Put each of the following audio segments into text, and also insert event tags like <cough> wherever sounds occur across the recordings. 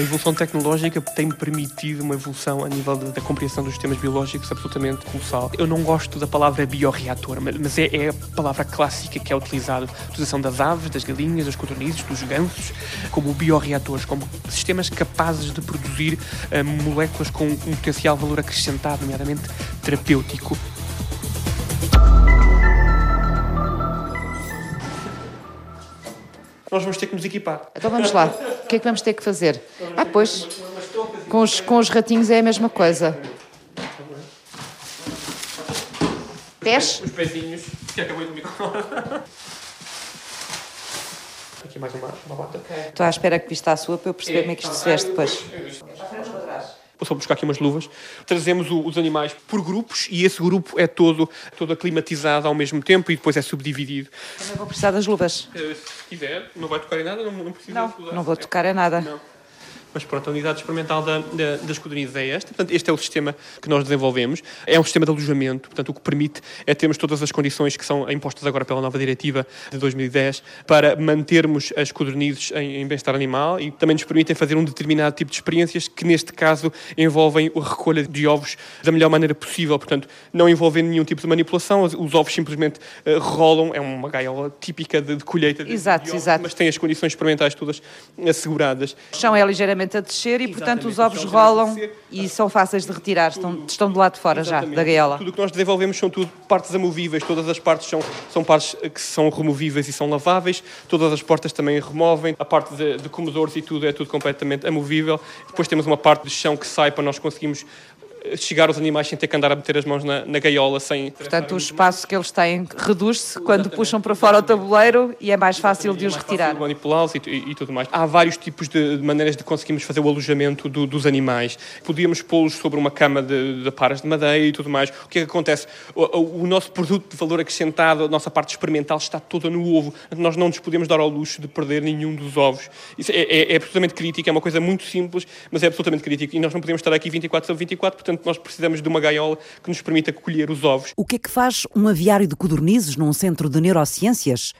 A evolução tecnológica tem permitido uma evolução a nível da, da compreensão dos sistemas biológicos absolutamente colossal. Eu não gosto da palavra bioreator, mas é, é a palavra clássica que é utilizada. A utilização das aves, das galinhas, das codornizes, dos gansos, como bioreatores, como sistemas capazes de produzir uh, moléculas com um potencial valor acrescentado, nomeadamente terapêutico. Nós vamos ter que nos equipar. Então vamos lá. O que é que vamos ter que fazer? Ah, pois. Com os, com os ratinhos é a mesma coisa. Pés? Os pezinhos, que acabou de me <laughs> Aqui mais uma, uma bota. Estou à espera que vista a sua para eu perceber como é que isto se veste depois. Vou buscar aqui umas luvas. Trazemos o, os animais por grupos e esse grupo é todo, todo aclimatizado ao mesmo tempo e depois é subdividido. Também vou precisar das luvas. Eh, Se quiser, não vai tocar em nada, não, não precisa Não, não vou tocar em nada. Não. Mas pronto, a unidade experimental da, da, das codornizes é esta. Portanto, este é o sistema que nós desenvolvemos. É um sistema de alojamento, portanto, o que permite é termos todas as condições que são impostas agora pela nova diretiva de 2010 para mantermos as codornizes em, em bem-estar animal e também nos permitem fazer um determinado tipo de experiências que, neste caso, envolvem a recolha de ovos da melhor maneira possível. Portanto, não envolvendo nenhum tipo de manipulação, os, os ovos simplesmente eh, rolam. É uma gaiola típica de, de colheita de, Exato, de ovos, exato. mas tem as condições experimentais todas asseguradas. O chão é ligeiramente a descer e, portanto, os Exatamente, ovos rolam descer. e são fáceis de retirar. Estão, estão do lado de fora já, Exatamente. da gaiola. Tudo o que nós desenvolvemos são tudo partes amovíveis, todas as partes são, são partes que são removíveis e são laváveis, todas as portas também removem, a parte de, de comedores e tudo é tudo completamente amovível. Depois temos uma parte de chão que sai para nós conseguirmos eh, chegar aos animais sem ter que andar a meter as mãos na, na gaiola, sem... Portanto, o espaço que eles têm reduz-se quando puxam para fora o tabuleiro e é mais fácil de os retirar. manipulá-los e, e- e tudo mais. Há vários tipos de, de maneiras de conseguirmos fazer o alojamento do- dos animais. Podíamos pô-los sobre uma cama de, de paras de madeira e tudo mais. O que é que acontece? O, o- o nosso produto de valor acrescentado, a nossa parte experimental está toda no ovo. Nós não nos podemos dar ao luxo de perder nenhum dos ovos. Isso é, é- é absolutamente crítico, é uma coisa muito simples, mas é absolutamente crítico. E nós não podemos estar aqui 24 sobre 24, portanto nós precisamos de uma gaiola que nos permita colher os ovos. O que é que faz um aviário de codornizes num centro de neurociências?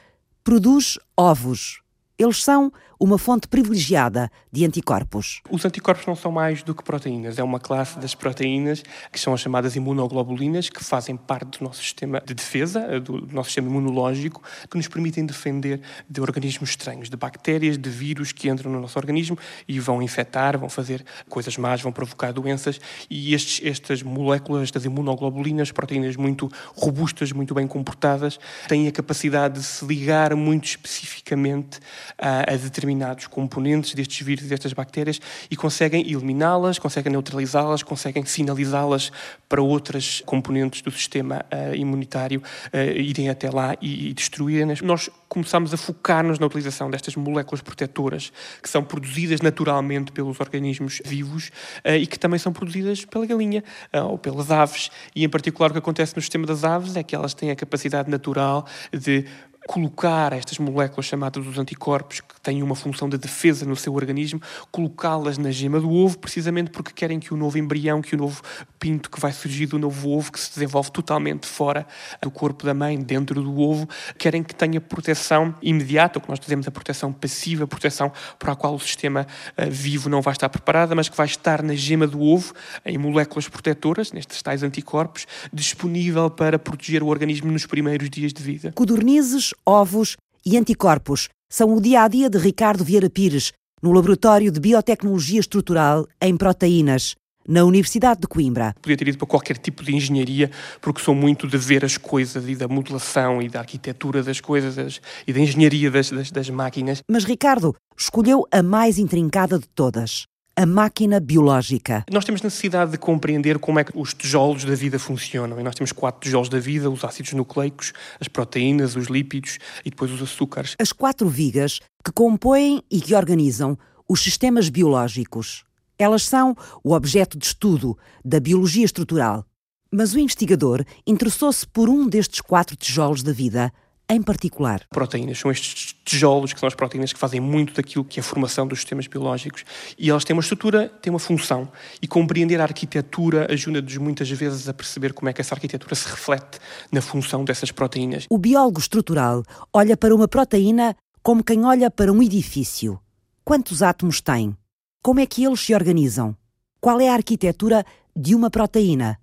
Produz ovos. Eles são uma fonte privilegiada de anticorpos. Os anticorpos não são mais do que proteínas. É uma classe das proteínas que são as chamadas imunoglobulinas, que fazem parte do nosso sistema de defesa, eh, do nosso sistema imunológico, que nos permitem defender de organismos estranhos, de bactérias, de vírus que entram no nosso organismo e vão infectar, vão fazer coisas más, vão provocar doenças. E estes, estas moléculas, estas imunoglobulinas, proteínas muito robustas, muito bem comportadas, têm a capacidade de se ligar muito especificamente a, a determinados componentes destes vírus e destas bactérias e conseguem eliminá-las, conseguem neutralizá-las, conseguem sinalizá-las para outras componentes do sistema ah, imunitário ah, irem até lá e, e destruírem-nas. Nós começamos a focar-nos na utilização destas moléculas protetoras que são produzidas naturalmente pelos organismos vivos ah, e que também são produzidas pela galinha ou pelas aves. E em particular o que acontece no sistema das aves é que elas têm a capacidade natural de colocar estas moléculas chamadas os anticorpos, que têm uma função de defesa no seu organismo, colocá-las na gema do ovo, precisamente porque querem que o novo embrião, que o novo pinto que vai surgir do novo ovo, que se desenvolve totalmente fora do corpo da mãe, dentro do ovo, querem que tenha proteção imediata, o que nós dizemos a proteção passiva, a proteção para a qual o sistema ah, vivo não vai estar preparado, mas que vai estar na gema do ovo, em moléculas protetoras, nestes tais anticorpos, disponível para proteger o organismo nos primeiros dias de vida. Codornizes, ovos e anticorpos são o dia a dia de Ricardo Vieira Pires, no Laboratório de Biotecnologia Estrutural em Proteínas, na Universidade de Coimbra. Podia ter ido para qualquer tipo de engenharia, porque sou muito de ver as coisas e da modelação e da arquitetura das coisas e da engenharia das, das, das máquinas. Mas Ricardo escolheu a mais intrincada de todas, a máquina biológica. Nós temos necessidade de compreender como é que os tijolos da vida funcionam. E nós temos quatro tijolos da vida: os ácidos nucleicos, as proteínas, os lípidos e depois os açúcares. As quatro vigas que compõem e que organizam os sistemas biológicos. Elas são o objeto de estudo da biologia estrutural. Mas o investigador interessou-se por um destes quatro tijolos da vida, em particular. Proteínas são estes tijolos que são as proteínas que fazem muito daquilo que é a formação dos sistemas biológicos. E elas têm uma estrutura, têm uma função. E compreender a arquitetura ajuda-nos muitas vezes a perceber como é que essa arquitetura se reflete na função dessas proteínas. O biólogo estrutural olha para uma proteína como quem olha para um edifício. Quantos átomos tem? Como é que eles se organizam? Qual é a arquitetura de uma proteína?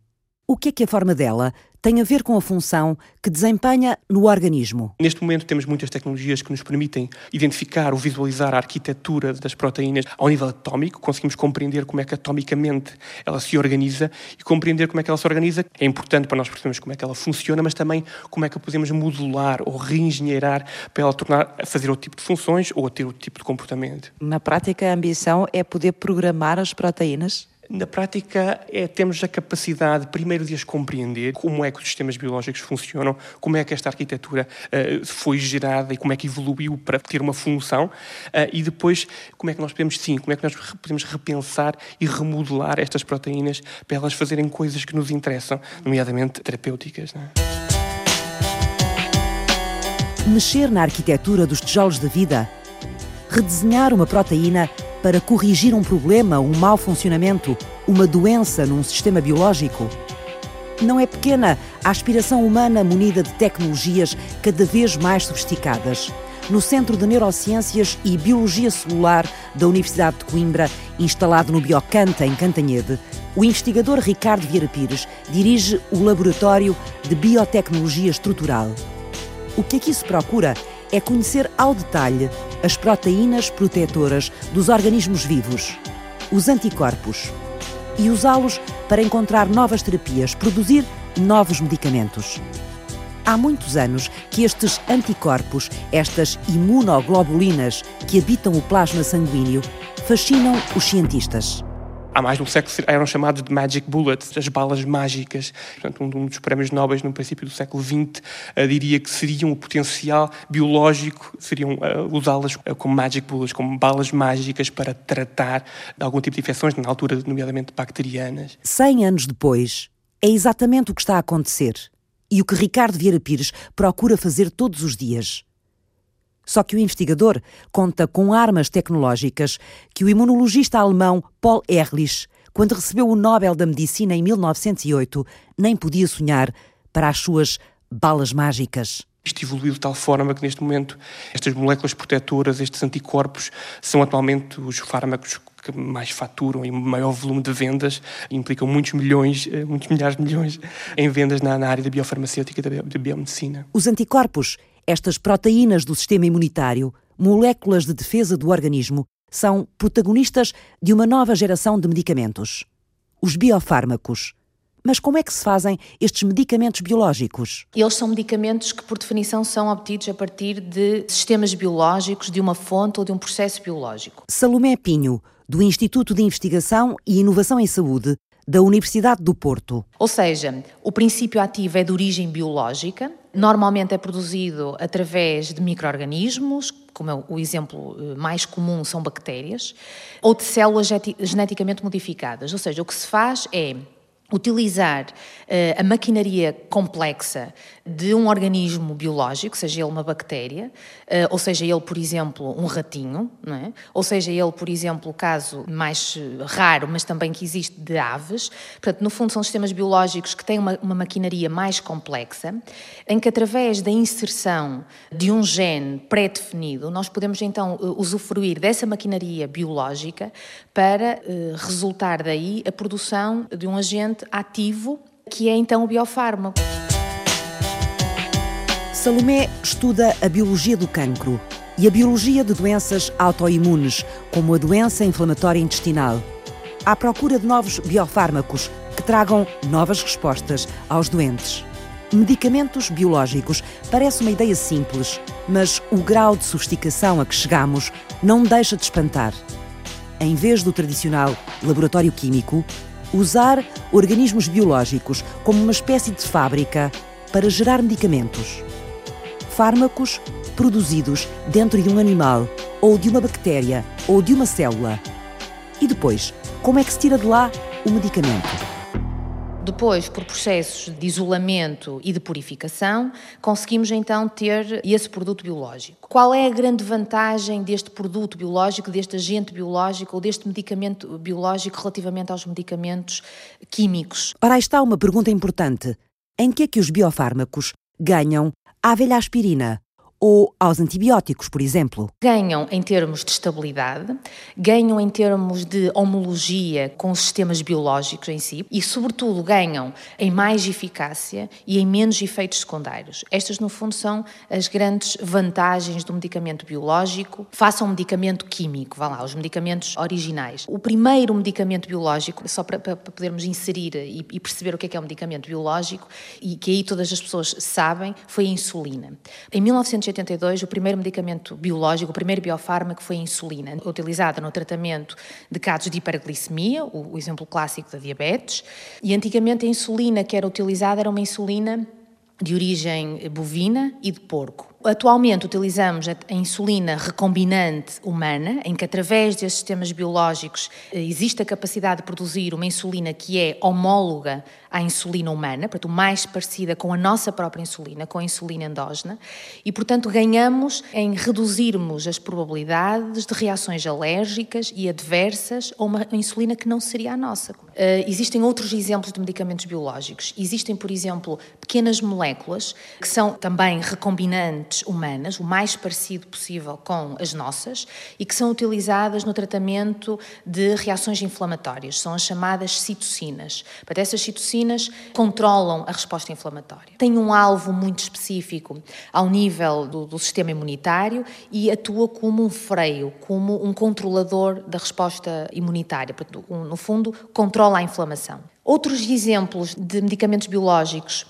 O que é que a forma dela tem a ver com a função que desempenha no organismo. Neste momento temos muitas tecnologias que nos permitem identificar ou visualizar a arquitetura das proteínas ao nível atómico, conseguimos compreender como é que atomicamente ela se organiza e compreender como é que ela se organiza é importante para nós percebermos como é que ela funciona, mas também como é que a podemos modular ou reengenheirar para ela tornar a fazer outro tipo de funções ou a ter outro tipo de comportamento. Na prática, a ambição é poder programar as proteínas? Na prática, é, temos a capacidade, primeiro, de as compreender, como é que os sistemas biológicos funcionam, como é que esta arquitetura uh, foi gerada e como é que evoluiu para ter uma função, uh, e depois, como é que nós podemos, sim, como é que nós podemos repensar e remodelar estas proteínas para elas fazerem coisas que nos interessam, nomeadamente terapêuticas. É? Mexer na arquitetura dos tijolos da vida, redesenhar uma proteína para corrigir um problema, um mau funcionamento, uma doença num sistema biológico? Não é pequena a aspiração humana munida de tecnologias cada vez mais sofisticadas. No Centro de Neurociências e Biologia Celular da Universidade de Coimbra, instalado no Biocanta, em Cantanhede, o investigador Ricardo Vieira Pires dirige o Laboratório de Biotecnologia Estrutural. O que aqui se procura é conhecer ao detalhe as proteínas protetoras dos organismos vivos, os anticorpos, e usá-los para encontrar novas terapias, produzir novos medicamentos. Há muitos anos que estes anticorpos, estas imunoglobulinas que habitam o plasma sanguíneo, fascinam os cientistas há mais de um século eram chamados de magic bullets, as balas mágicas. Portanto, um dos prémios Nobel no princípio do século XX eh, diria que seriam o potencial biológico, seriam uh, usá-las uh, como magic bullets, como balas mágicas para tratar de algum tipo de infecções, na altura, nomeadamente bacterianas. Cem anos depois, é exatamente o que está a acontecer e o que Ricardo Vieira Pires procura fazer todos os dias. Só que o investigador conta com armas tecnológicas que o imunologista alemão Paul Ehrlich, quando recebeu o Nobel da Medicina em 1908, nem podia sonhar para as suas balas mágicas. Isto evoluiu de tal forma que, neste momento, estas moléculas protetoras, estes anticorpos, são atualmente os fármacos que mais faturam e maior volume de vendas, implicam muitos milhões, eh, muitos milhares de milhões em vendas na, área da biofarmacêutica e da biomedicina. Os anticorpos estas proteínas do sistema imunitário, moléculas de defesa do organismo, são protagonistas de uma nova geração de medicamentos. Os biofármacos. Mas como é que se fazem estes medicamentos biológicos? Eles são medicamentos que, por definição, são obtidos a partir de sistemas biológicos, de uma fonte ou de um processo biológico. Salomé Pinho, do Instituto de Investigação e Inovação em Saúde, da Universidade do Porto. Ou seja, o princípio ativo é de origem biológica, normalmente é produzido através de micro-organismos, como é o exemplo eh, mais comum são bactérias, ou de células geneticamente modificadas. Ou seja, o que se faz é utilizar uh, a maquinaria complexa de um organismo biológico, seja ele uma bactéria, uh, ou seja ele, por exemplo, um ratinho, é? ou seja ele, por exemplo, o caso mais raro, mas também que existe de aves. Portanto, no fundo, são sistemas biológicos que têm uma, uma maquinaria mais complexa, em que, através da inserção de um gene pré-definido, nós podemos então uh, usufruir dessa maquinaria biológica para resultar daí a produção de um agente ativo que é então o biofármaco. Salomé estuda a biologia do cancro e a biologia de doenças autoimunes, como a doença inflamatória intestinal. À procura de novos biofármacos que tragam novas respostas aos doentes. Medicamentos biológicos parece uma ideia simples, mas o grau de sofisticação a que chegamos não deixa de espantar. Em vez do tradicional laboratório químico, usar organismos biológicos como uma espécie de fábrica para gerar medicamentos. Fármacos produzidos dentro de um animal, ou de uma bactéria, ou de uma célula. E depois, como é que se tira de lá o medicamento? Depois, por processos de isolamento e de purificação, conseguimos então ter esse produto biológico. Qual é a grande vantagem deste produto biológico, deste agente biológico ou deste medicamento biológico relativamente aos medicamentos químicos? Ora, aí está uma pergunta importante. Em que é que os biofármacos ganham a velha aspirina ou aos antibióticos, por exemplo. Ganham em termos de estabilidade, ganham em termos de homologia com os sistemas biológicos em si e, sobretudo, ganham em mais eficácia e em menos efeitos secundários. Estas, no fundo, são as grandes vantagens do medicamento biológico face ao medicamento químico, vá lá, os medicamentos originais. O primeiro medicamento biológico, só para, para podermos inserir e, e perceber o que é, que é um medicamento biológico, e que aí todas as pessoas sabem, foi a insulina. Em 1900 1982, o primeiro medicamento biológico, o primeiro biofármaco foi a insulina, utilizada no tratamento de casos de hiperglicemia, o, o exemplo clássico da diabetes. E antigamente a insulina que era utilizada era uma insulina de origem bovina e de porco. Atualmente utilizamos a insulina recombinante humana, em que através desses sistemas biológicos eh, existe a capacidade de produzir uma insulina que é homóloga à insulina humana, portanto, mais parecida com a nossa própria insulina, com a insulina endógena, e, portanto, ganhamos em reduzirmos as probabilidades de reações alérgicas e adversas a uma insulina que não seria a nossa. Uh, existem outros exemplos de medicamentos biológicos. Existem, por exemplo, pequenas moléculas que são também recombinantes humanas, o mais parecido possível com as nossas, e que são utilizadas no tratamento de reações inflamatórias. São as chamadas citocinas. Para essas citocinas, controlam a resposta inflamatória. Tem um alvo muito específico ao nível do, do sistema imunitário e atua como um freio, como um controlador da resposta imunitária. No fundo, controla a inflamação. Outros exemplos de medicamentos biológicos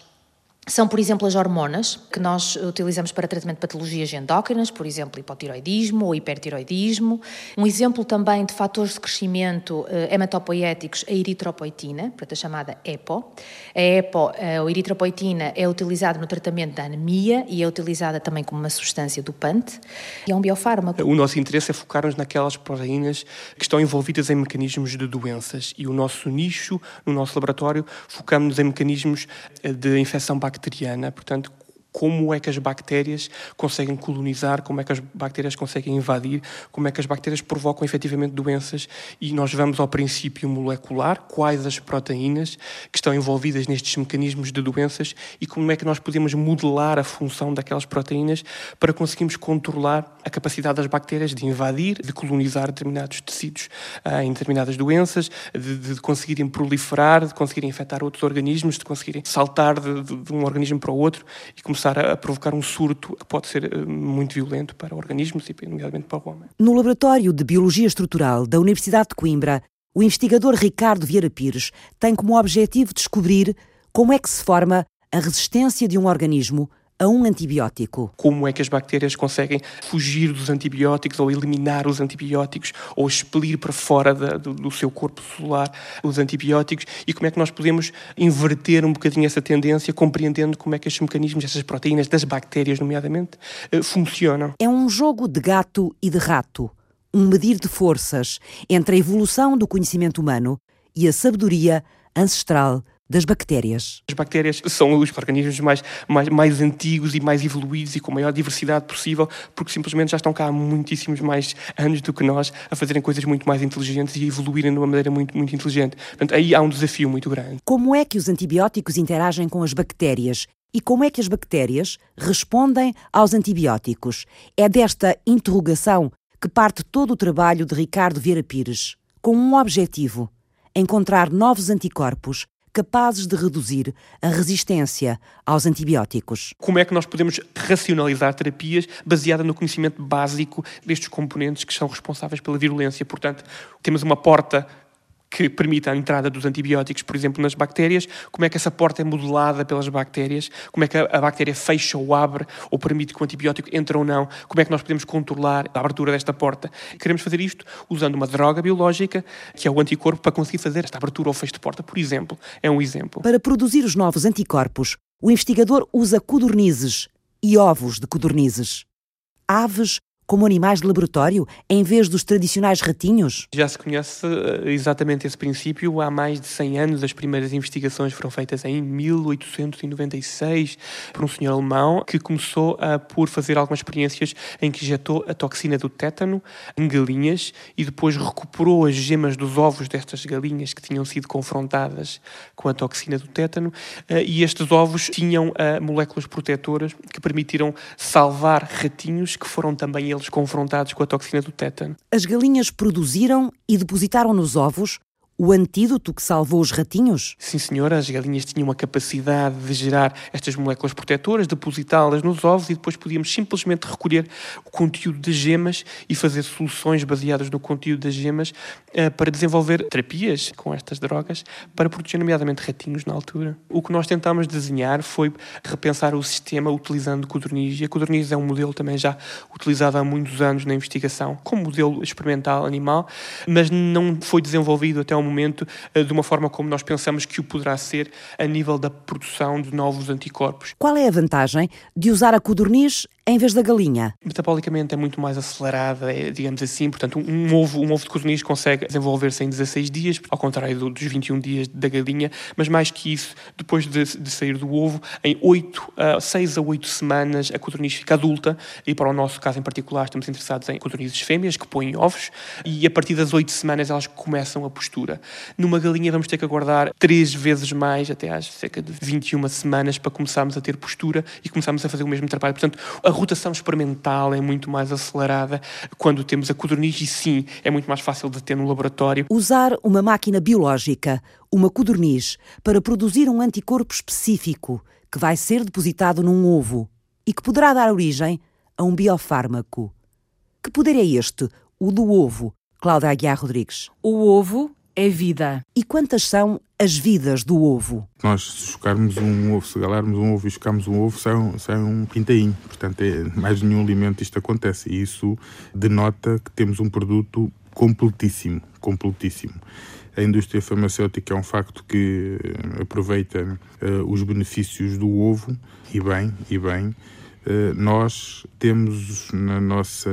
são, por exemplo, as hormonas que nós utilizamos para tratamento de patologias endócrinas, por exemplo, hipotiroidismo ou hipertiroidismo. Um exemplo também de fatores de crescimento eh, hematopoéticos, a eritropoetina, portanto, a chamada EPO. A EPO, eh, a eritropoetina, é utilizada no tratamento da anemia e é utilizada também como uma substância dopante e é um biofármaco. O nosso interesse é focar-nos naquelas proteínas que estão envolvidas em mecanismos de doenças e o nosso nicho, no nosso laboratório, focamos-nos em mecanismos eh, de infecção bacteriana bacteriana, portanto, como é que as bactérias conseguem colonizar, como é que as bactérias conseguem invadir, como é que as bactérias provocam efetivamente doenças. E nós vamos ao princípio molecular, quais as proteínas que estão envolvidas nestes mecanismos de doenças e como é que nós podemos modelar a função daquelas proteínas para conseguirmos controlar a capacidade das bactérias de invadir, de colonizar determinados tecidos uh, em determinadas doenças, de, de, conseguirem proliferar, de conseguirem infectar outros organismos, de conseguirem saltar de, de, de um organismo para o outro e começar começar a provocar um surto que pode ser eh, muito violento para organismos e, nomeadamente, para o homem. No Laboratório de Biologia Estrutural da Universidade de Coimbra, o investigador Ricardo Vieira Pires tem como objetivo descobrir como é que se forma a resistência de um organismo a um antibiótico. Como é que as bactérias conseguem fugir dos antibióticos ou eliminar os antibióticos ou expelir para fora da, do, do, seu corpo celular os antibióticos e como é que nós podemos inverter um bocadinho essa tendência, compreendendo como é que estes mecanismos, essas proteínas das bactérias, nomeadamente, eh, funcionam. É um jogo de gato e de rato, um medir de forças entre a evolução do conhecimento humano e a sabedoria ancestral das bactérias. As bactérias são os organismos mais, mais, mais antigos e mais evoluídos e com a maior diversidade possível, porque simplesmente já estão cá há muitíssimos mais anos do que nós a fazerem coisas muito mais inteligentes e evoluírem de uma maneira muito, muito inteligente. Portanto, aí há um desafio muito grande. Como é que os antibióticos interagem com as bactérias? E como é que as bactérias respondem aos antibióticos? É desta interrogação que parte todo o trabalho de Ricardo Vieira Pires, com um objetivo: encontrar novos anticorpos capazes de reduzir a resistência aos antibióticos. Como é que nós podemos racionalizar terapias baseada no conhecimento básico destes componentes que são responsáveis pela virulência? Portanto, temos uma porta que permite a entrada dos antibióticos, por exemplo, nas bactérias, como é que essa porta é modelada pelas bactérias, como é que a bactéria fecha ou abre, ou permite que o antibiótico entre ou não, como é que nós podemos controlar a abertura desta porta. Queremos fazer isto usando uma droga biológica, que é o anticorpo, para conseguir fazer esta abertura ou fecho de porta, por exemplo. É um exemplo. Para produzir os novos anticorpos, o investigador usa codornizes e ovos de codornizes. Aves como animais de laboratório, em vez dos tradicionais ratinhos? Já se conhece eh, exatamente esse princípio há mais de 100 anos. As primeiras investigações foram feitas em 1896 por um senhor alemão que começou a, por fazer algumas experiências em que injetou a toxina do tétano em galinhas e depois recuperou as gemas dos ovos destas galinhas que tinham sido confrontadas com a toxina do tétano eh, e estes ovos tinham eh, moléculas protetoras que permitiram salvar ratinhos que foram também eles confrontados com a toxina do tétano. As galinhas produziram e depositaram nos ovos o antídoto que salvou os ratinhos? Sim, senhora. As galinhas tinham a capacidade de gerar estas moléculas protetoras, depositá-las nos ovos e depois podíamos simplesmente recolher o conteúdo das gemas e fazer soluções baseadas no conteúdo das gemas uh, para desenvolver terapias com estas drogas para proteger, nomeadamente, ratinhos na altura. O que nós tentámos desenhar foi repensar o sistema utilizando codorniz. E a codorniz é um modelo também já utilizado há muitos anos na investigação, como modelo experimental animal, mas não foi desenvolvido até o momento eh, de uma forma como nós pensamos que o poderá ser a nível da produção de novos anticorpos. Qual é a vantagem de usar a codorniz em vez da galinha? Metabolicamente é muito mais acelerada, é, digamos assim, portanto um ovo, um ovo de codorniz consegue desenvolver-se em 16 dias, ao contrário dos 21 dias da galinha, mas mais que isso, depois de, de sair do ovo, em 8, uh, 6 a 8 semanas a codorniz fica adulta e para o nosso caso em particular estamos interessados em codornizes fêmeas que põem ovos e a partir das 8 semanas elas começam a postura. Numa galinha vamos ter que aguardar 3 vezes mais, até às cerca de 21 semanas para começarmos a ter postura e começarmos a fazer o mesmo trabalho. Portanto, a rotação experimental é muito mais acelerada quando temos a codorniz e sim, é muito mais fácil de ter no laboratório. Usar uma máquina biológica, uma codorniz, para produzir um anticorpo específico que vai ser depositado num ovo e que poderá dar origem a um biofármaco. Que poder é este, o do ovo? Cláudia Aguiar Rodrigues. O ovo é vida. E quantas são as vidas do ovo? Nós, se chocarmos um ovo, se galarmos um ovo e chocarmos um ovo, sai um, um pintainho. Portanto, é, mais nenhum alimento isto acontece. E isso denota que temos um produto completíssimo. Completíssimo. A indústria farmacêutica é um facto que aproveita uh, os benefícios do ovo, e bem, e bem. Uh, nós temos na nossa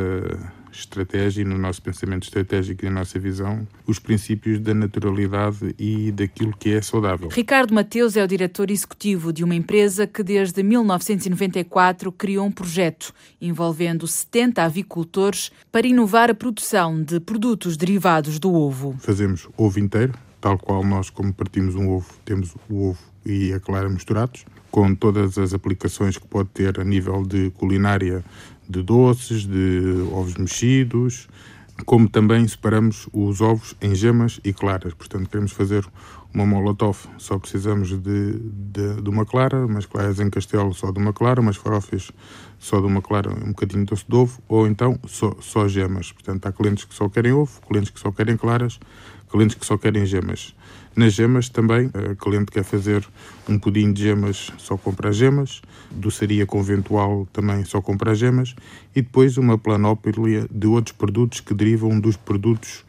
estratégia e no nosso pensamento estratégico e na nossa visão os princípios da naturalidade e daquilo que é saudável. Ricardo Mateus é o diretor executivo de uma empresa que desde 1994 criou um projeto envolvendo 70 avicultores para inovar a produção de produtos derivados do ovo. Fazemos ovo inteiro, tal qual nós, como partimos um ovo, temos o ovo e a clara misturados, com todas as aplicações que pode ter a nível de culinária de doces, de ovos mexidos, como também separamos os ovos em gemas e claras. Portanto, queremos fazer uma molotov, só precisamos de, de, de, uma clara, umas claras em castelo só de uma clara, umas farofas só de uma clara, um bocadinho de doce de ovo, ou então só, só gemas. Portanto, há clientes que só querem ovo, clientes que só querem claras, clientes que só querem gemas. Nas gemas também, a cliente quer fazer um pudim de gemas, só compra gemas, doçaria conventual também só compra gemas, e depois uma planóplia de outros produtos que derivam dos produtos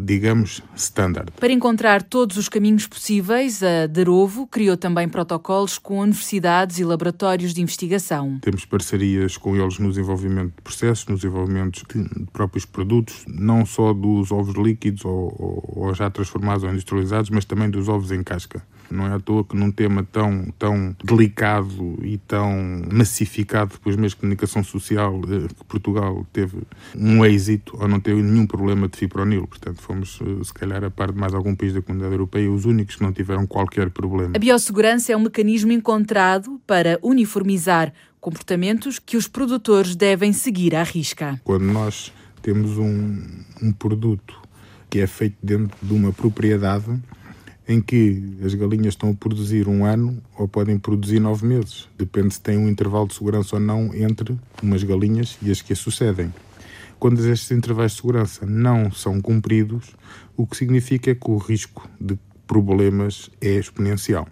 digamos, standard. Para encontrar todos os caminhos possíveis, a Darovo criou também protocolos com universidades e laboratórios de investigação. Temos parcerias com eles no desenvolvimento de processos, no desenvolvimento de próprios produtos, não só dos ovos líquidos ou, ou, ou já transformados ou industrializados, mas também dos ovos em casca. Não é à toa que num tema tão, tão delicado e tão massificado pelos meios de comunicação social eh, que Portugal teve um êxito ou não teve nenhum problema de fipronil. Portanto, fomos, eh, se calhar, a par de mais algum país da comunidade europeia, os únicos que não tiveram qualquer problema. A biossegurança é um mecanismo encontrado para uniformizar comportamentos que os produtores devem seguir à risca. Quando nós temos um, um produto que é feito dentro de uma propriedade, em que as galinhas estão a produzir um ano ou podem produzir nove meses. Depende se tem um intervalo de segurança ou não entre umas galinhas e as que as sucedem. Quando estes intervalos de segurança não são cumpridos, o que significa que o risco de problemas é exponencial.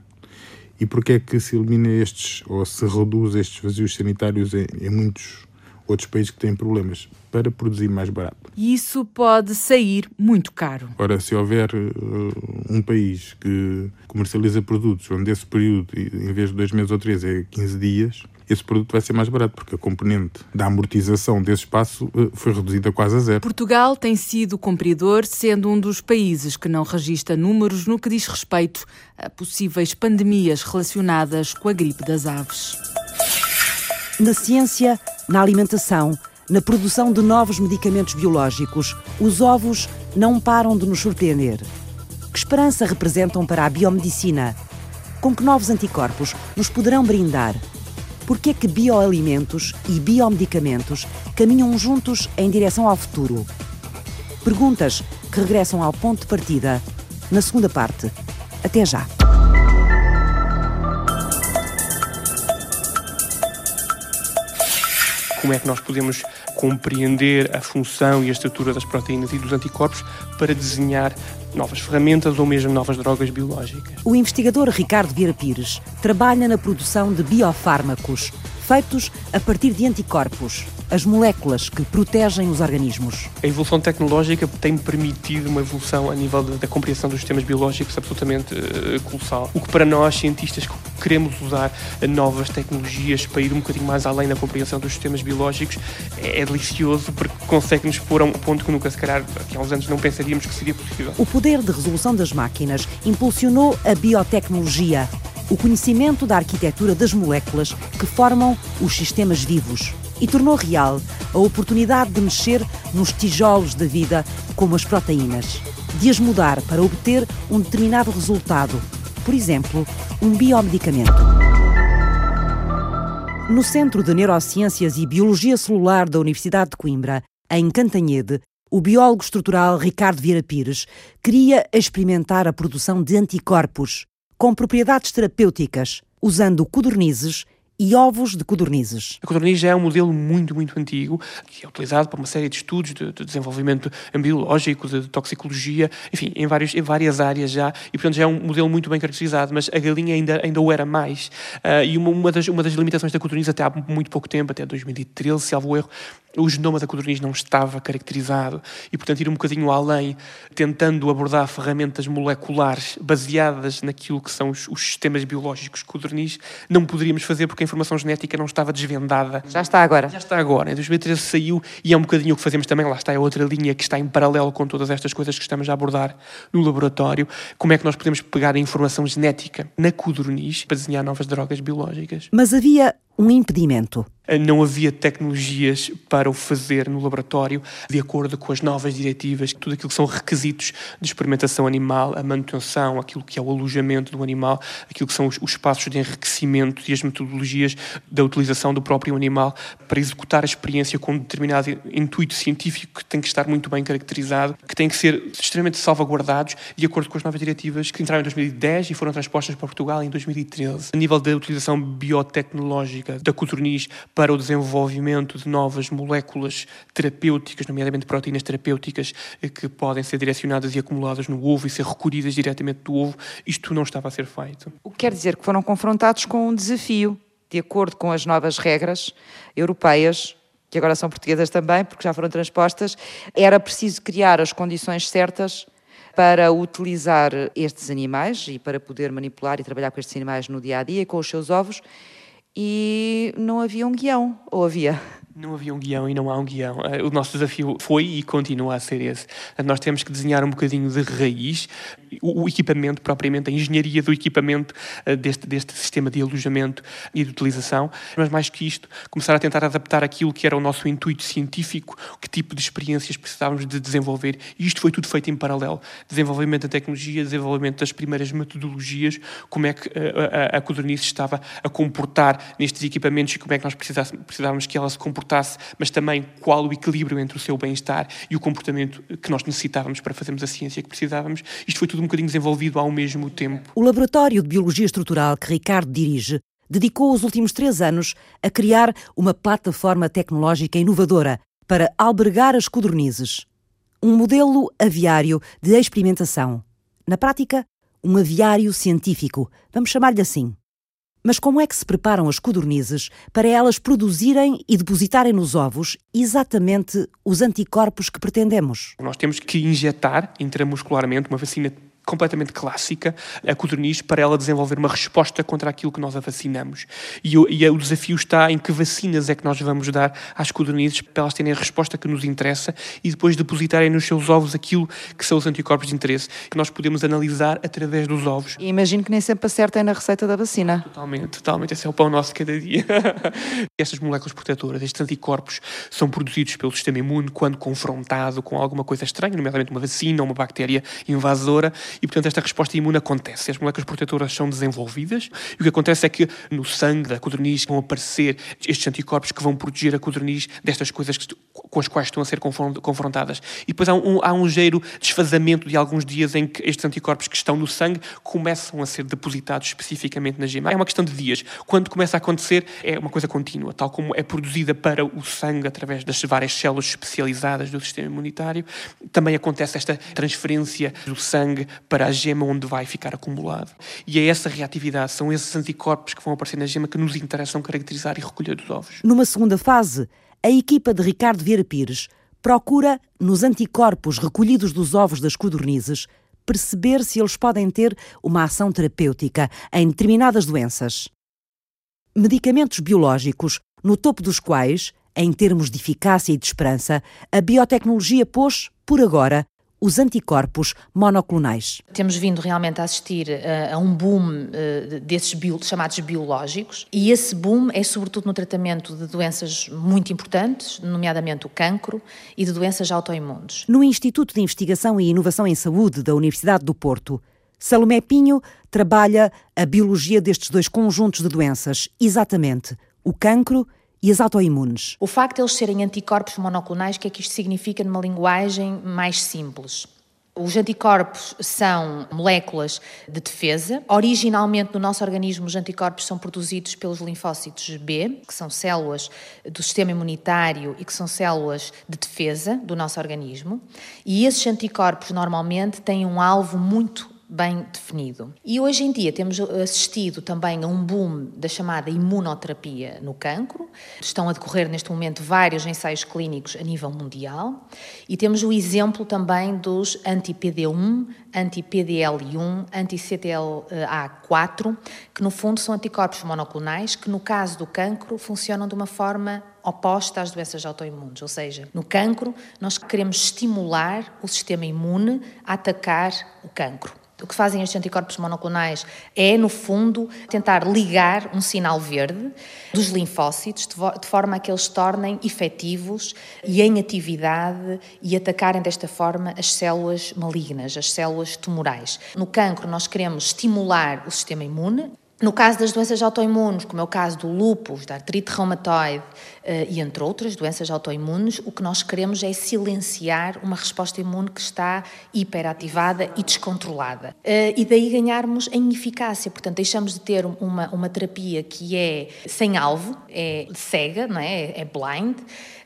E porquê é que se elimina estes ou se reduz estes vazios sanitários em, em muitos outros países que têm problemas para produzir mais barato. E isso pode sair muito caro. Ora, se houver uh, um país que comercializa produtos onde esse período, em vez de dois meses ou três, é 15 dias, esse produto vai ser mais barato, porque a componente da amortização desse espaço eh, foi reduzida quase a zero. Portugal tem sido cumpridor, sendo um dos países que não registra números no que diz respeito a possíveis pandemias relacionadas com a gripe das aves. Na ciência, na alimentação, na produção de novos medicamentos biológicos, os ovos não param de nos surpreender. Que esperança representam para a biomedicina? Com que novos anticorpos nos poderão brindar? Por que é que bioalimentos e biomedicamentos caminham juntos em direção ao futuro? Perguntas que regressam ao ponto de partida na segunda parte. Até já! Como é que nós podemos compreender a função e a estrutura das proteínas e dos anticorpos para desenhar novas ferramentas ou mesmo novas drogas biológicas. O investigador Ricardo Vieira Pires trabalha na produção de biofármacos feitos a partir de anticorpos, as moléculas que protegem os organismos. A evolução tecnológica tem permitido uma evolução a nível da, compreensão dos sistemas biológicos absolutamente uh, colossal. O que para nós, cientistas que queremos usar novas tecnologias para ir um bocadinho mais além da compreensão dos sistemas biológicos, é, é delicioso porque consegue-nos pôr a um ponto que nunca, se calhar, aqui há uns anos não pensaríamos que seria possível. O poder de resolução das máquinas impulsionou a biotecnologia o conhecimento da arquitetura das moléculas que formam os sistemas vivos e tornou real a oportunidade de mexer nos tijolos da vida, como as proteínas, de as mudar para obter um determinado resultado, por exemplo, um biomedicamento. No Centro de Neurociências e Biologia Celular da Universidade de Coimbra, em Cantanhede, o biólogo estrutural Ricardo Vieira Pires queria experimentar a produção de anticorpos com propriedades terapêuticas, usando codornizes e ovos de codornizes. A codorniz já é um modelo muito, muito antigo, que é utilizado para uma série de estudos de, de desenvolvimento biológico, de, de, toxicologia, enfim, em, vários, em várias áreas já, e portanto já é um modelo muito bem caracterizado, mas a galinha ainda, ainda o era mais. Uh, e uma, uma, das, uma das limitações da codorniz até há muito pouco tempo, até 2013, se salvo erro, o genoma da codorniz não estava caracterizado e, portanto, ir um bocadinho além, tentando abordar ferramentas moleculares baseadas naquilo que são os, os sistemas biológicos de codorniz, não poderíamos fazer porque a informação genética não estava desvendada. Já está agora. Já está agora. Em 2013 saiu e é um bocadinho o que fazemos também. Lá está a outra linha que está em paralelo com todas estas coisas que estamos a abordar no laboratório. Como é que nós podemos pegar a informação genética na codorniz para desenhar novas drogas biológicas? Mas havia um impedimento. Não havia tecnologias para o fazer no laboratório de acordo com as novas diretivas, tudo aquilo que são requisitos de experimentação animal, a manutenção, aquilo que é o alojamento do animal, aquilo que são os, os passos de enriquecimento e as metodologias da utilização do próprio animal para executar a experiência com um determinado intuito científico que tem que estar muito bem caracterizado, que tem que ser extremamente salvaguardados de acordo com as novas diretivas que entraram em 2010 e foram transpostas para Portugal em 2013. A nível da utilização biotecnológica da codorniz para o desenvolvimento de novas moléculas terapêuticas, nomeadamente proteínas terapêuticas, eh, que podem ser direcionadas e acumuladas no ovo e ser recolhidas diretamente do ovo. Isto não estava a ser feito. O que quer dizer que foram confrontados com um desafio, de acordo com as novas regras europeias, que agora são portuguesas também, porque já foram transpostas, era preciso criar as condições certas para utilizar estes animais e para poder manipular e trabalhar com estes animais no dia a dia com os seus ovos e não havia um guião, ou havia? Não havia um guião e não há um guião. Eh, o nosso desafio foi e continua a ser esse. Nós temos que desenhar um bocadinho de raiz o, equipamento, propriamente, a engenharia do equipamento eh, deste, deste sistema de alojamento e de utilização, mas mais que isto, começar a tentar adaptar aquilo que era o nosso intuito científico, que tipo de experiências precisávamos de desenvolver. E isto foi tudo feito em paralelo. Desenvolvimento da tecnologia, desenvolvimento das primeiras metodologias, como é que a, a, a estava a comportar nestes equipamentos e como é que nós precisávamos que ela se comportasse comportasse, mas também qual o equilíbrio entre o seu bem-estar e o comportamento que nós necessitávamos para fazermos a ciência que precisávamos. Isto foi tudo um bocadinho desenvolvido ao mesmo tempo. O Laboratório de Biologia Estrutural que Ricardo dirige dedicou os últimos três anos a criar uma plataforma tecnológica inovadora para albergar as codornizes. Um modelo aviário de experimentação. Na prática, um aviário científico, vamos chamar-lhe assim. Mas como é que se preparam as codornizes para elas produzirem e depositarem nos ovos exatamente os anticorpos que pretendemos? Nós temos que injetar intramuscularmente uma vacina completamente clássica, a codorniz, para ela desenvolver uma resposta contra aquilo que nós a vacinamos. E o, e o desafio está em que vacinas é que nós vamos dar às codornizes para elas terem a resposta que nos interessa e depois depositarem nos seus ovos aquilo que são os anticorpos de interesse, que nós podemos analisar através dos ovos. E imagino que nem sempre acertem na receita da vacina. Totalmente, totalmente. Esse é o pão nosso de cada dia. <laughs> Estas moléculas protetoras, estes anticorpos, são produzidos pelo sistema imune quando confrontado com alguma coisa estranha, nomeadamente uma vacina ou uma bactéria invasora, e portanto esta resposta imune acontece. As moléculas protetoras são desenvolvidas e o que acontece é que no sangue da codorniz vão aparecer estes anticorpos que vão proteger a codorniz destas coisas que, com as quais estão a ser confrontadas. E depois há um, há um ligeiro desfazamento de alguns dias em que estes anticorpos que estão no sangue começam a ser depositados especificamente na gema. É uma questão de dias. Quando começa a acontecer, é uma coisa contínua, tal como é produzida para o sangue através das várias células especializadas do sistema imunitário, também acontece esta transferência do sangue para a gema onde vai ficar acumulado. E é essa reatividade, são esses anticorpos que vão aparecer na gema que nos interessam caracterizar e recolher dos ovos. Numa segunda fase, a equipa de Ricardo Vieira Pires procura, nos anticorpos recolhidos dos ovos das codornizes, perceber se eles podem ter uma ação terapêutica em determinadas doenças. Medicamentos biológicos, no topo dos quais, em termos de eficácia e de esperança, a biotecnologia pôs, por agora, os anticorpos monoclonais. Temos vindo realmente a assistir a, a um boom uh, desses bio, chamados biológicos e esse boom é sobretudo no tratamento de doenças muito importantes, nomeadamente o cancro e de doenças autoimunes. No Instituto de Investigação e Inovação em Saúde da Universidade do Porto, Salomé Pinho trabalha a biologia destes dois conjuntos de doenças, exatamente o cancro e as autoimunes. O facto de eles serem anticorpos monoclonais, o que é que isto significa numa linguagem mais simples? Os anticorpos são moléculas de defesa. Originalmente, no nosso organismo, os anticorpos são produzidos pelos linfócitos B, que são células do sistema imunitário e que são células de defesa do nosso organismo. E esses anticorpos, normalmente, têm um alvo muito bem definido. E hoje em dia temos assistido também a um boom da chamada imunoterapia no cancro. Estão a decorrer neste momento vários ensaios clínicos a nível mundial e temos o exemplo também dos anti-PD1, anti-PDL1, anti-CTLA4, que no fundo são anticorpos monoclonais que no caso do cancro funcionam de uma forma oposta às doenças autoimunes, ou seja, no cancro nós queremos estimular o sistema imune a atacar o cancro. O que fazem estes anticorpos monoclonais é, no fundo, tentar ligar um sinal verde dos linfócitos de forma a que eles se tornem efetivos e em atividade e atacarem desta forma as células malignas, as células tumorais. No cancro, nós queremos estimular o sistema imune, no caso das doenças autoimunes, como é o caso do lúpus, da artrite reumatoide e entre outras doenças autoimunes, o que nós queremos é silenciar uma resposta imune que está hiperativada e descontrolada. Uh, e daí ganharmos em eficácia, portanto, deixamos de ter uma, uma terapia que é sem alvo, é cega, não é? é blind,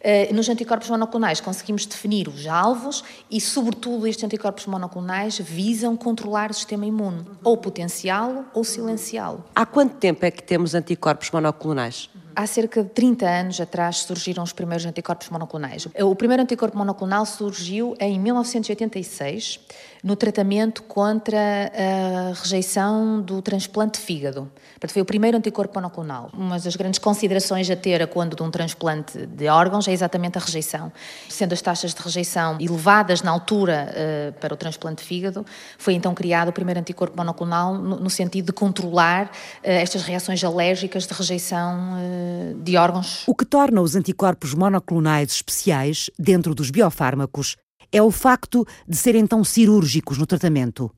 eh, nos anticorpos monoclonais conseguimos definir os alvos e, sobretudo, estes anticorpos monoclonais visam controlar o sistema imune, ou potenciá-lo ou silenciá-lo. Há quanto tempo é que temos anticorpos monoclonais? Há cerca de 30 anos atrás surgiram os primeiros anticorpos monoclonais. O primeiro anticorpo monoclonal surgiu em 1986 no tratamento contra a rejeição do transplante de fígado. Portanto, foi o primeiro anticorpo monoclonal. Uma das grandes considerações a ter quando de um transplante de órgãos é exatamente a rejeição. Sendo as taxas de rejeição elevadas na altura uh, para o transplante de fígado, foi então criado o primeiro anticorpo monoclonal no, no sentido de controlar uh, estas reações alérgicas de rejeição uh, de órgãos. O que torna os anticorpos monoclonais especiais dentro dos biofármacos é o facto de serem tão cirúrgicos no tratamento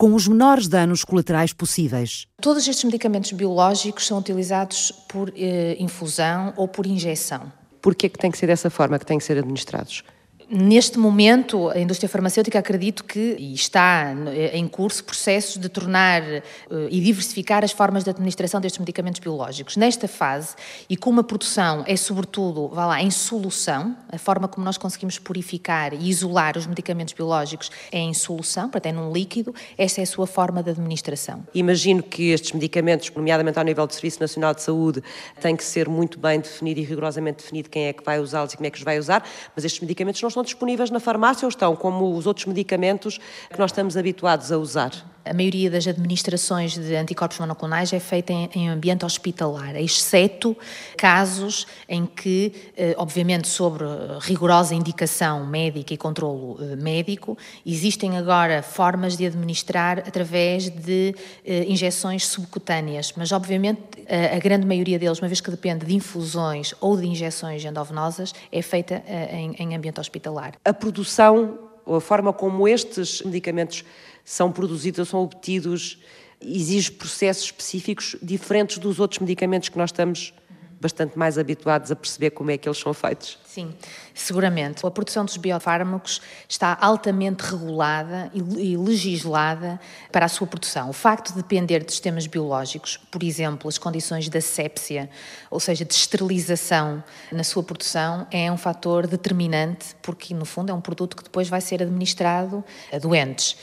com os menores danos colaterais possíveis. Todos estes medicamentos biológicos são utilizados por eh, infusão ou por injeção. Por que é que tem que ser dessa forma que têm que ser administrados? Neste momento, a indústria farmacêutica acredito que está em curso processos de tornar uh, e diversificar as formas de administração destes medicamentos biológicos. Nesta fase, e como a produção é sobretudo, vá lá, em solução, a forma como nós conseguimos purificar e isolar os medicamentos biológicos é em solução, portanto é num líquido, esta é a sua forma de administração. Imagino que estes medicamentos, nomeadamente ao nível do Serviço Nacional de Saúde, têm que ser muito bem definido e rigorosamente definido quem é que vai usá-los e como é que os vai usar, mas estes medicamentos não estão estão disponíveis na farmácia ou estão como os outros medicamentos que nós estamos habituados a usar? A maioria das administrações de anticorpos monoclonais é feita em, em ambiente hospitalar, exceto casos em que, eh, obviamente, sobre rigorosa indicação médica e controlo eh, médico, existem agora formas de administrar através de eh, injeções subcutâneas, mas, obviamente, a grande maioria deles, uma vez que depende de infusões ou de injeções endovenosas, é feita em, em ambiente hospitalar. A produção, ou a forma como estes medicamentos são produzidos ou são obtidos exige processos específicos diferentes dos outros medicamentos que nós estamos bastante mais habituados a perceber como é que eles são feitos. Sim, seguramente. A produção dos biofármacos está altamente regulada e legislada para a sua produção. O facto de depender de sistemas biológicos, por exemplo, as condições da sépsia, ou seja, de esterilização na sua produção, é um fator determinante, porque, no fundo, é um produto que depois vai ser administrado a doentes.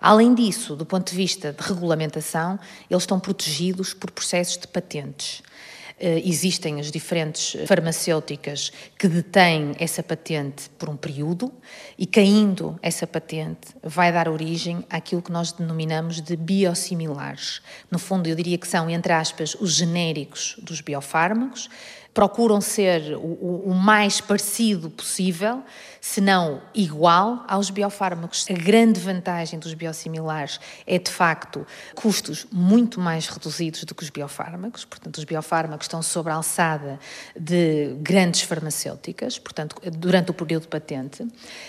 Além disso, do ponto de vista de regulamentação, eles estão protegidos por processos de patentes. Eh, existem as diferentes farmacêuticas que detêm essa patente por um período e, caindo essa patente, vai dar origem àquilo que nós denominamos de biosimilares. No fundo, eu diria que são, entre aspas, os genéricos dos biofármacos, procuram ser o, o mais parecido possível se não igual aos biofármacos. A grande vantagem dos biosimilares é, de facto, custos muito mais reduzidos do que os biofármacos, portanto, os biofármacos estão sob a alçada de grandes farmacêuticas, portanto, durante o período de patente,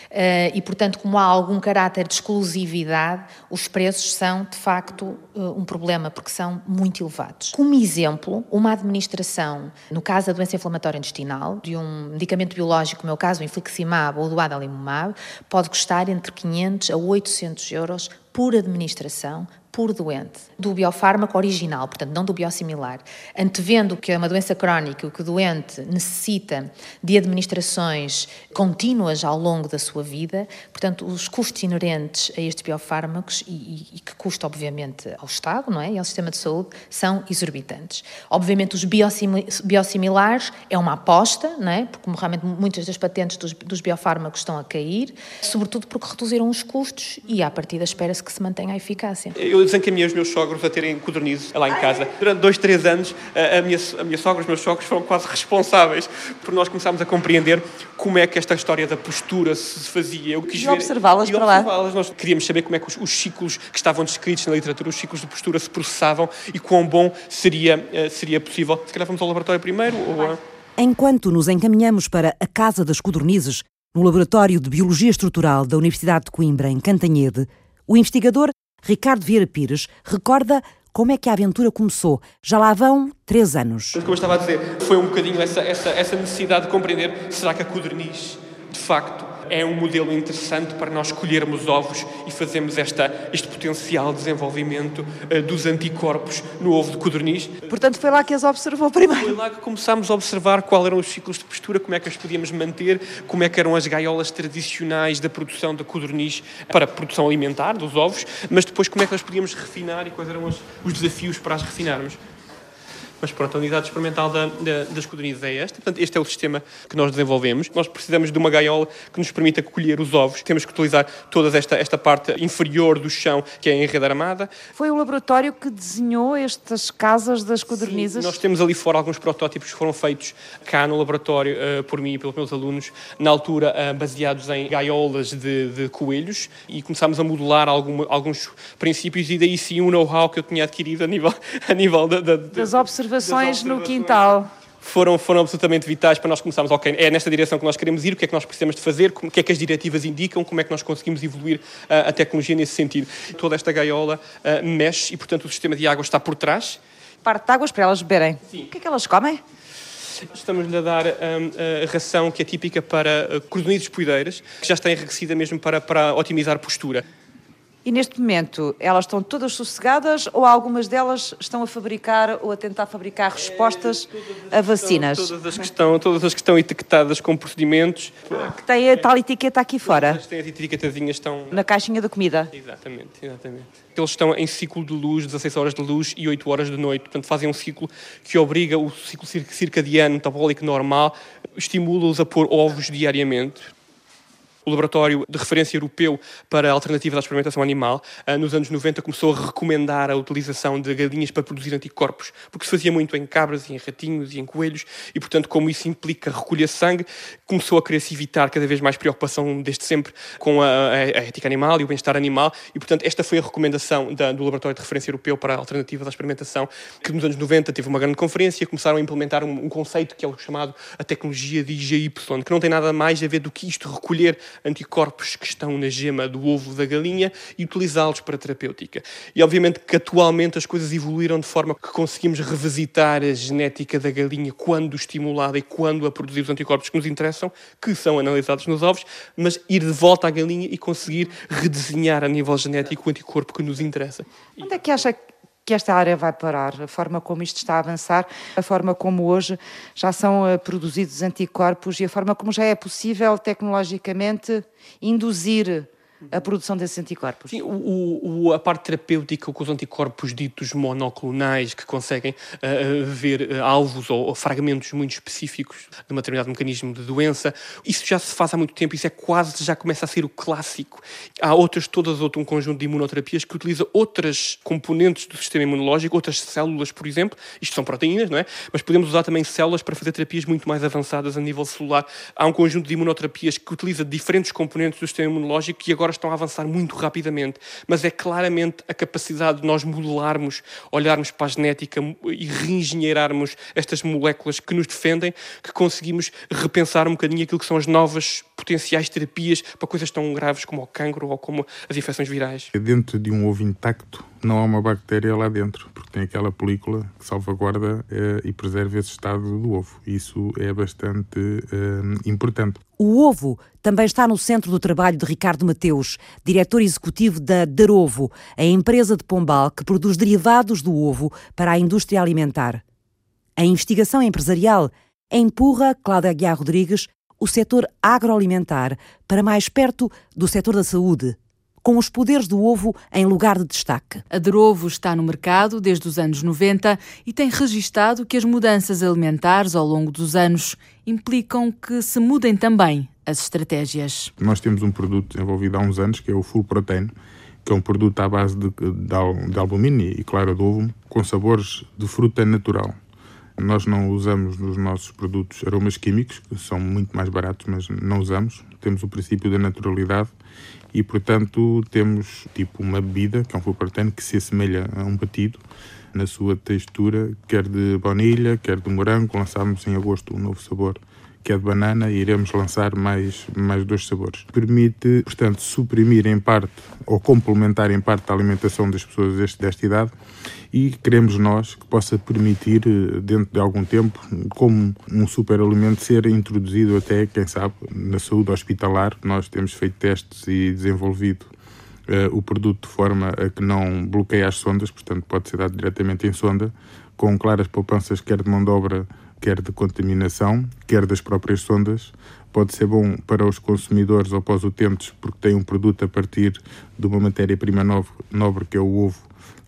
eh, e, portanto, como há algum caráter de exclusividade, os preços são, de facto, eh, um problema, porque são muito elevados. Como exemplo, uma administração, no caso da doença inflamatória intestinal, de um medicamento biológico, no meu caso, o infliximab ou do adalimumab, pode custar entre 500 a 800 euros por administração por doente, do biofármaco original, portanto, não do biosimilar, antevendo que é uma doença crónica, que o doente necessita de administrações contínuas ao longo da sua vida, portanto, os custos inerentes a estes biofármacos e, e que custa, obviamente, ao Estado, não é? E ao sistema de saúde, são exorbitantes. Obviamente, os biosimilares é uma aposta, não é? Porque realmente muitas das patentes dos, dos biofármacos estão a cair, sobretudo porque reduziram os custos e, à partida, espera-se que se mantenha a eficácia. Eu eu desencaminhei os meus sogros a terem codornizo lá em casa. Durante dois, três anos, a minha, a minha sogra, os meus sogros foram quase responsáveis por nós começarmos a compreender como é que esta história da postura se fazia. Eu quis e observá-las para lá. Nós queríamos saber como é que os, os, ciclos que estavam descritos na literatura, os ciclos de postura se processavam e quão bom seria, eh, seria possível. Se calhar vamos ao laboratório primeiro ou... Enquanto nos encaminhamos para a Casa das Codornizes, no Laboratório de Biologia Estrutural da Universidade de Coimbra, em Cantanhede, o investigador Ricardo Vieira Pires recorda como é que a aventura começou. Já lá vão três anos. Como eu estava a dizer, foi um bocadinho essa, essa, essa necessidade de compreender será que a codorniz, de facto, é um modelo interessante para nós colhermos ovos e fazermos esta, este potencial desenvolvimento uh, dos anticorpos no ovo de codorniz. Portanto, foi lá que as observou primeiro. Foi lá que começámos a observar quais eram os ciclos de postura, como é que as podíamos manter, como é que eram as gaiolas tradicionais da produção da codorniz para a produção alimentar dos ovos, mas depois como é que as podíamos refinar e quais eram os, os desafios para as refinarmos. Mas pronto, a unidade experimental da, da, é esta. Portanto, este é o sistema que nós desenvolvemos. Nós precisamos de uma gaiola que nos permita colher os ovos. Temos que utilizar toda esta, esta parte inferior do chão, que é em rede armada. Foi o laboratório que desenhou estas casas das codornizes? Sim, nós temos ali fora alguns protótipos que foram feitos cá no laboratório uh, por mim e pelos meus alunos, na altura uh, baseados em gaiolas de, de coelhos e começámos a modelar algum, alguns princípios e daí sim o know-how que eu tinha adquirido a nível, <laughs> a nível da, da, das observações observações no quintal foram, foram absolutamente vitais para nós começarmos, ok, é nesta direção que nós queremos ir, o que é que nós precisamos de fazer, o que é que as diretivas indicam, como é que nós conseguimos evoluir uh, a tecnologia nesse sentido. Toda esta gaiola uh, mexe e, portanto, o sistema de água está por trás. Parte de águas para elas beberem. Sim. O que é que elas comem? Estamos-lhe a dar um, a ração que é típica para uh, cordonizes poideiras, que já está enriquecida mesmo para, para otimizar a postura. E neste momento elas estão todas sossegadas ou algumas delas estão a fabricar ou a tentar fabricar respostas é, a vacinas? Estão, todas, as que estão, todas as que estão etiquetadas com procedimentos. Que têm a tal etiqueta aqui fora? Têm as etiquetazinhas estão... Na caixinha da comida? Exatamente, exatamente. Eles estão em ciclo de luz, 16 horas de luz e 8 horas de noite. Portanto, fazem um ciclo que obriga o ciclo circadiano metabólico normal, estimula-os a pôr ovos diariamente o laboratório de referência europeu para alternativas à experimentação animal, ah, nos anos 90 começou a recomendar a utilização de galinhas para produzir anticorpos, porque se fazia muito em cabras e em ratinhos e em coelhos, e portanto, como isso implica recolher sangue, começou a querer-se evitar cada vez mais preocupação desde sempre com a, a, a ética animal e o bem-estar animal, e portanto, esta foi a recomendação da, do laboratório de referência europeu para alternativas à experimentação, que nos anos 90 teve uma grande conferência e começaram a implementar um, um conceito que é o chamado a tecnologia de IGY, que não tem nada mais a ver do que isto, recolher anticorpos que estão na gema do ovo da galinha e utilizá-los para terapêutica. E obviamente que atualmente as coisas evoluíram de forma que conseguimos revisitar a genética da galinha quando estimulada e quando a produzir os anticorpos que nos interessam, que são analisados nos ovos, mas ir de volta à galinha e conseguir redesenhar a nível genético o anticorpo que nos interessa. Onde é que acha que esta área vai parar, a forma como isto está a avançar, a forma como hoje já são uh, produzidos anticorpos e a forma como já é possível tecnologicamente induzir a produção desses anticorpos. Sim, o, o, a parte terapêutica com os anticorpos ditos monoclonais, que conseguem uh, ver uh, alvos ou, ou, fragmentos muito específicos de um determinado mecanismo de doença, isso já se faz há muito tempo, isso é quase, já começa a ser o clássico. Há outras, todas outro um conjunto de imunoterapias que utiliza outras componentes do sistema imunológico, outras células, por exemplo, isto são proteínas, não é? Mas podemos usar também células para fazer terapias muito mais avançadas a nível celular. Há um conjunto de imunoterapias que utiliza diferentes componentes do sistema imunológico e agora agora estão a avançar muito rapidamente, mas é claramente a capacidade de nós modelarmos, olharmos para a genética e reengenheirarmos estas moléculas que nos defendem, que conseguimos repensar um bocadinho aquilo que são as novas potenciais terapias para coisas tão graves como o cancro ou como as infecções virais. Dentro de um ovo intacto não há uma bactéria lá dentro, porque tem aquela película que salvaguarda eh, e preserva esse estado do ovo. Isso é bastante eh, importante. O ovo também está no centro do trabalho de Ricardo Mateus, diretor executivo da Darovo, a empresa de Pombal que produz derivados do ovo para a indústria alimentar. A investigação empresarial empurra Cláudia Aguiar Rodrigues o setor agroalimentar para mais perto do setor da saúde, com os poderes do ovo em lugar de destaque. A Derovo está no mercado desde os anos 90 e tem registado que as mudanças alimentares ao longo dos anos implicam que se mudem também as estratégias. Nós temos um produto desenvolvido há uns anos que é o Full Protein, que é um produto à base de, de, de albumina e clara de ovo com sabores de fruta natural. Nós não usamos nos nossos produtos aromas químicos, que são muito mais baratos, mas não usamos. Temos o princípio da naturalidade e, portanto, temos tipo uma bebida, que é um full que se assemelha a um batido na sua textura, quer de baunilha, quer de morango. Lançámos em agosto um novo sabor que é de banana, e iremos lançar mais, mais dois sabores. Permite, portanto, suprimir em parte ou complementar em parte a alimentação das pessoas deste, desta idade e queremos nós que possa permitir, eh, dentro de algum tempo, como um superalimento ser introduzido até, quem sabe, na saúde hospitalar. Nós temos feito testes e desenvolvido uh, o produto de forma a que não bloqueie as sondas, portanto pode ser dado diretamente em sonda, com claras poupanças quer de mão de obra quer de contaminação, quer das próprias sondas. Pode ser bom para os consumidores ou para os utentes, porque tem um produto a partir de uma matéria-prima nobre, que é o ovo,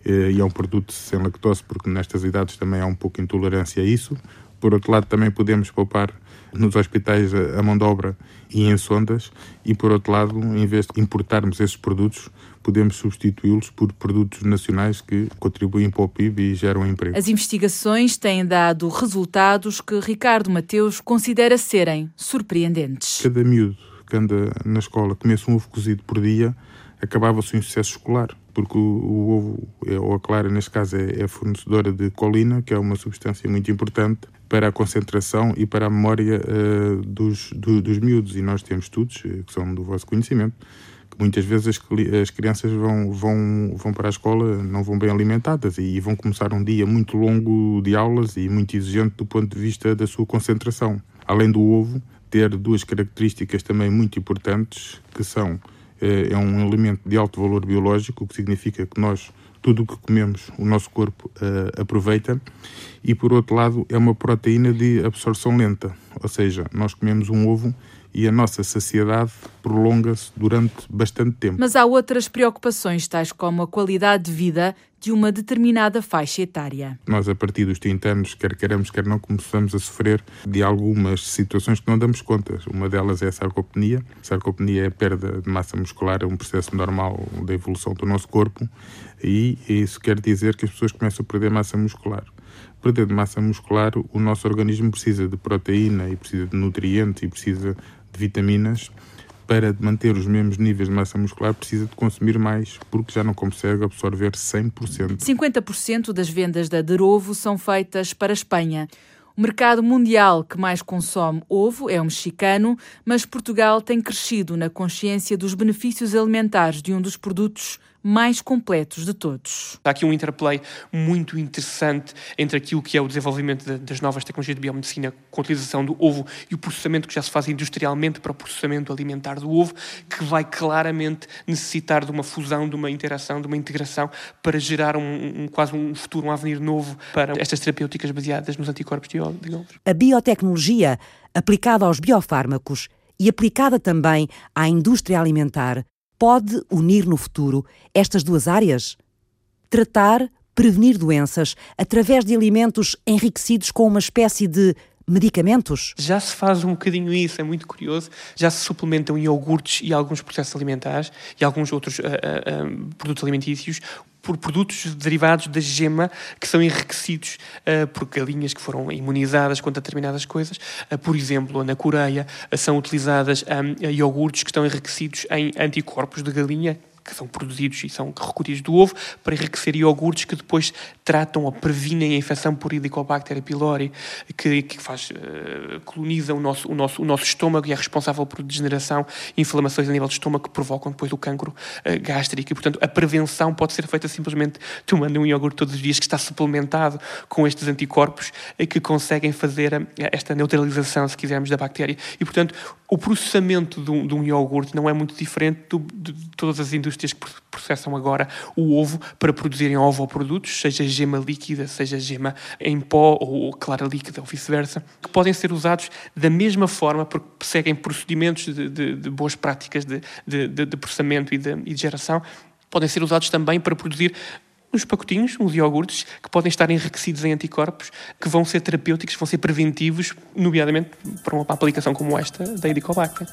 eh, e é um produto sem lactose, porque nestas idades também há um pouco intolerância a isso. Por outro lado, também podemos poupar nos hospitais a mão de obra e em sondas, e por outro lado, em vez de importarmos esses produtos, podemos substituí-los por produtos nacionais que contribuem para o PIB e geram emprego. As investigações têm dado resultados que Ricardo Mateus considera serem surpreendentes. Cada miúdo que anda na escola comesse um ovo cozido por dia, acabava-se um sucesso escolar, porque o, o ovo, é, ou a clara neste caso, é, é fornecedora de colina, que é uma substância muito importante para a concentração e para a memória uh, dos, do, dos miúdos. E nós temos estudos, eh, que são do vosso conhecimento, muitas vezes as, as, crianças vão, vão, vão para a escola, não vão bem alimentadas e vão começar um dia muito longo de aulas e muito exigente do ponto de vista da sua concentração. Além do ovo, ter duas características também muito importantes, que são, é um elemento de alto valor biológico, o que significa que nós, tudo o que comemos, o nosso corpo uh, aproveita, e por outro lado, é uma proteína de absorção lenta, ou seja, nós comemos um ovo e a nossa saciedade prolonga-se durante bastante tempo. Mas há outras preocupações, tais como a qualidade de vida de uma determinada faixa etária. Nós, a partir dos 30 anos, quer queremos, quer não, começamos a sofrer de algumas situações que não damos conta. Uma delas é a sarcopenia. A sarcopenia é a perda de massa muscular, é um processo normal da evolução do nosso corpo e isso quer dizer que as pessoas começam a perder massa muscular perder de massa muscular, o nosso organismo precisa de proteína e precisa de nutrientes e precisa de vitaminas para manter os mesmos níveis de massa muscular, precisa de consumir mais, porque já não consegue absorver 100%. 50% das vendas da Derovo são feitas para a Espanha. O mercado mundial que mais consome ovo é o mexicano, mas Portugal tem crescido na consciência dos benefícios alimentares de um dos produtos mais completos de todos. Há aqui um interplay muito interessante entre aquilo que é o desenvolvimento das novas tecnologias de biomedicina com a utilização do ovo e o processamento que já se faz industrialmente para o processamento alimentar do ovo, que vai claramente necessitar de uma fusão, de uma interação, de uma integração para gerar um, um quase um futuro, um avenir novo para estas terapêuticas baseadas nos anticorpos de ovos. A biotecnologia aplicada aos biofármacos e aplicada também à indústria alimentar pode unir no futuro estas duas áreas? Tratar, prevenir doenças através de alimentos enriquecidos com uma espécie de medicamentos? Já se faz um bocadinho isso, é muito curioso. Já se suplementam iogurtes e alguns processos alimentares e alguns outros uh, uh, produtos alimentícios por produtos derivados da gema que são enriquecidos uh, por galinhas que foram imunizadas contra determinadas coisas. Uh, por exemplo, na Coreia uh, são utilizadas um, iogurtes que estão enriquecidos em anticorpos de galinha que são produzidos e são recolhidos do ovo para enriquecer iogurtes que depois tratam ou previnem a infecção por Helicobacter pylori, que, que faz, uh, coloniza o nosso, o, nosso, o nosso estômago e é responsável por degeneração e inflamações a nível do estômago que provocam depois o cancro uh, gástrico. E, portanto, a prevenção pode ser feita simplesmente tomando um iogurte todos os dias que está suplementado com estes anticorpos uh, que conseguem fazer esta neutralização, se quisermos, da bactéria. E, portanto, o processamento de um, de um iogurte não é muito diferente do, de todas as indústrias que processam agora o ovo para produzirem ovoprodutos, seja gema líquida, seja gema em pó ou clara líquida ou vice-versa, que podem ser usados da mesma forma porque seguem procedimentos de, de, de boas práticas de, de processamento e de, e de geração, podem ser usados também para produzir uns pacotinhos, uns iogurtes, que podem estar enriquecidos em anticorpos, que vão ser terapêuticos, vão ser preventivos, nomeadamente para uma aplicação como esta da Helicobacter.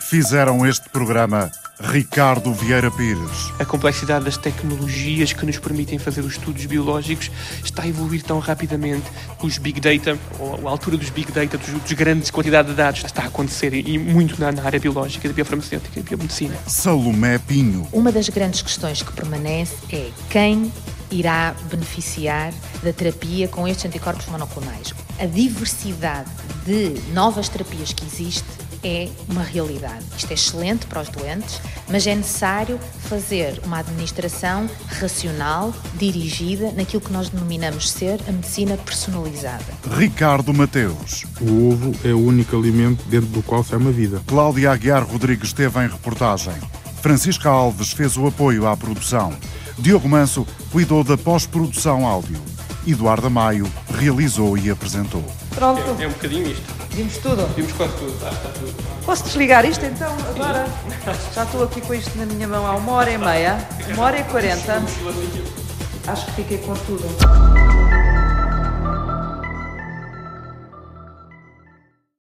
Fizeram este programa Ricardo Vieira Pires. A complexidade das tecnologias que nos permitem fazer os estudos biológicos está a evoluir tão rapidamente. Os big data, ou a altura dos big data, dos, dos grandes quantidades de dados, está a acontecer e muito na, na área biológica, da biofarmacêutica e biomedicina. Salomé Pinho. Uma das grandes questões que permanece é quem irá beneficiar da terapia com estes anticorpos monoclonais. A diversidade de novas terapias que existe é uma realidade. Isto é excelente para os doentes, mas é necessário fazer uma administração racional, dirigida naquilo que nós denominamos ser a medicina personalizada. Ricardo Mateus. O ovo é o único alimento dentro do qual sai uma vida. Cláudia Aguiar Rodrigues esteve em reportagem. Francisca Alves fez o apoio à produção. Diogo Manso cuidou da pós-produção áudio. Eduardo Maio realizou e apresentou. Pronto. É, é um bocadinho isto. Vimos tudo? Vimos quase tudo. Ah, está tudo. Posso desligar isto então? Agora? Já estou aqui com isto na minha mão há uma hora e meia. Uma hora e quarenta. Acho que fiquei com tudo.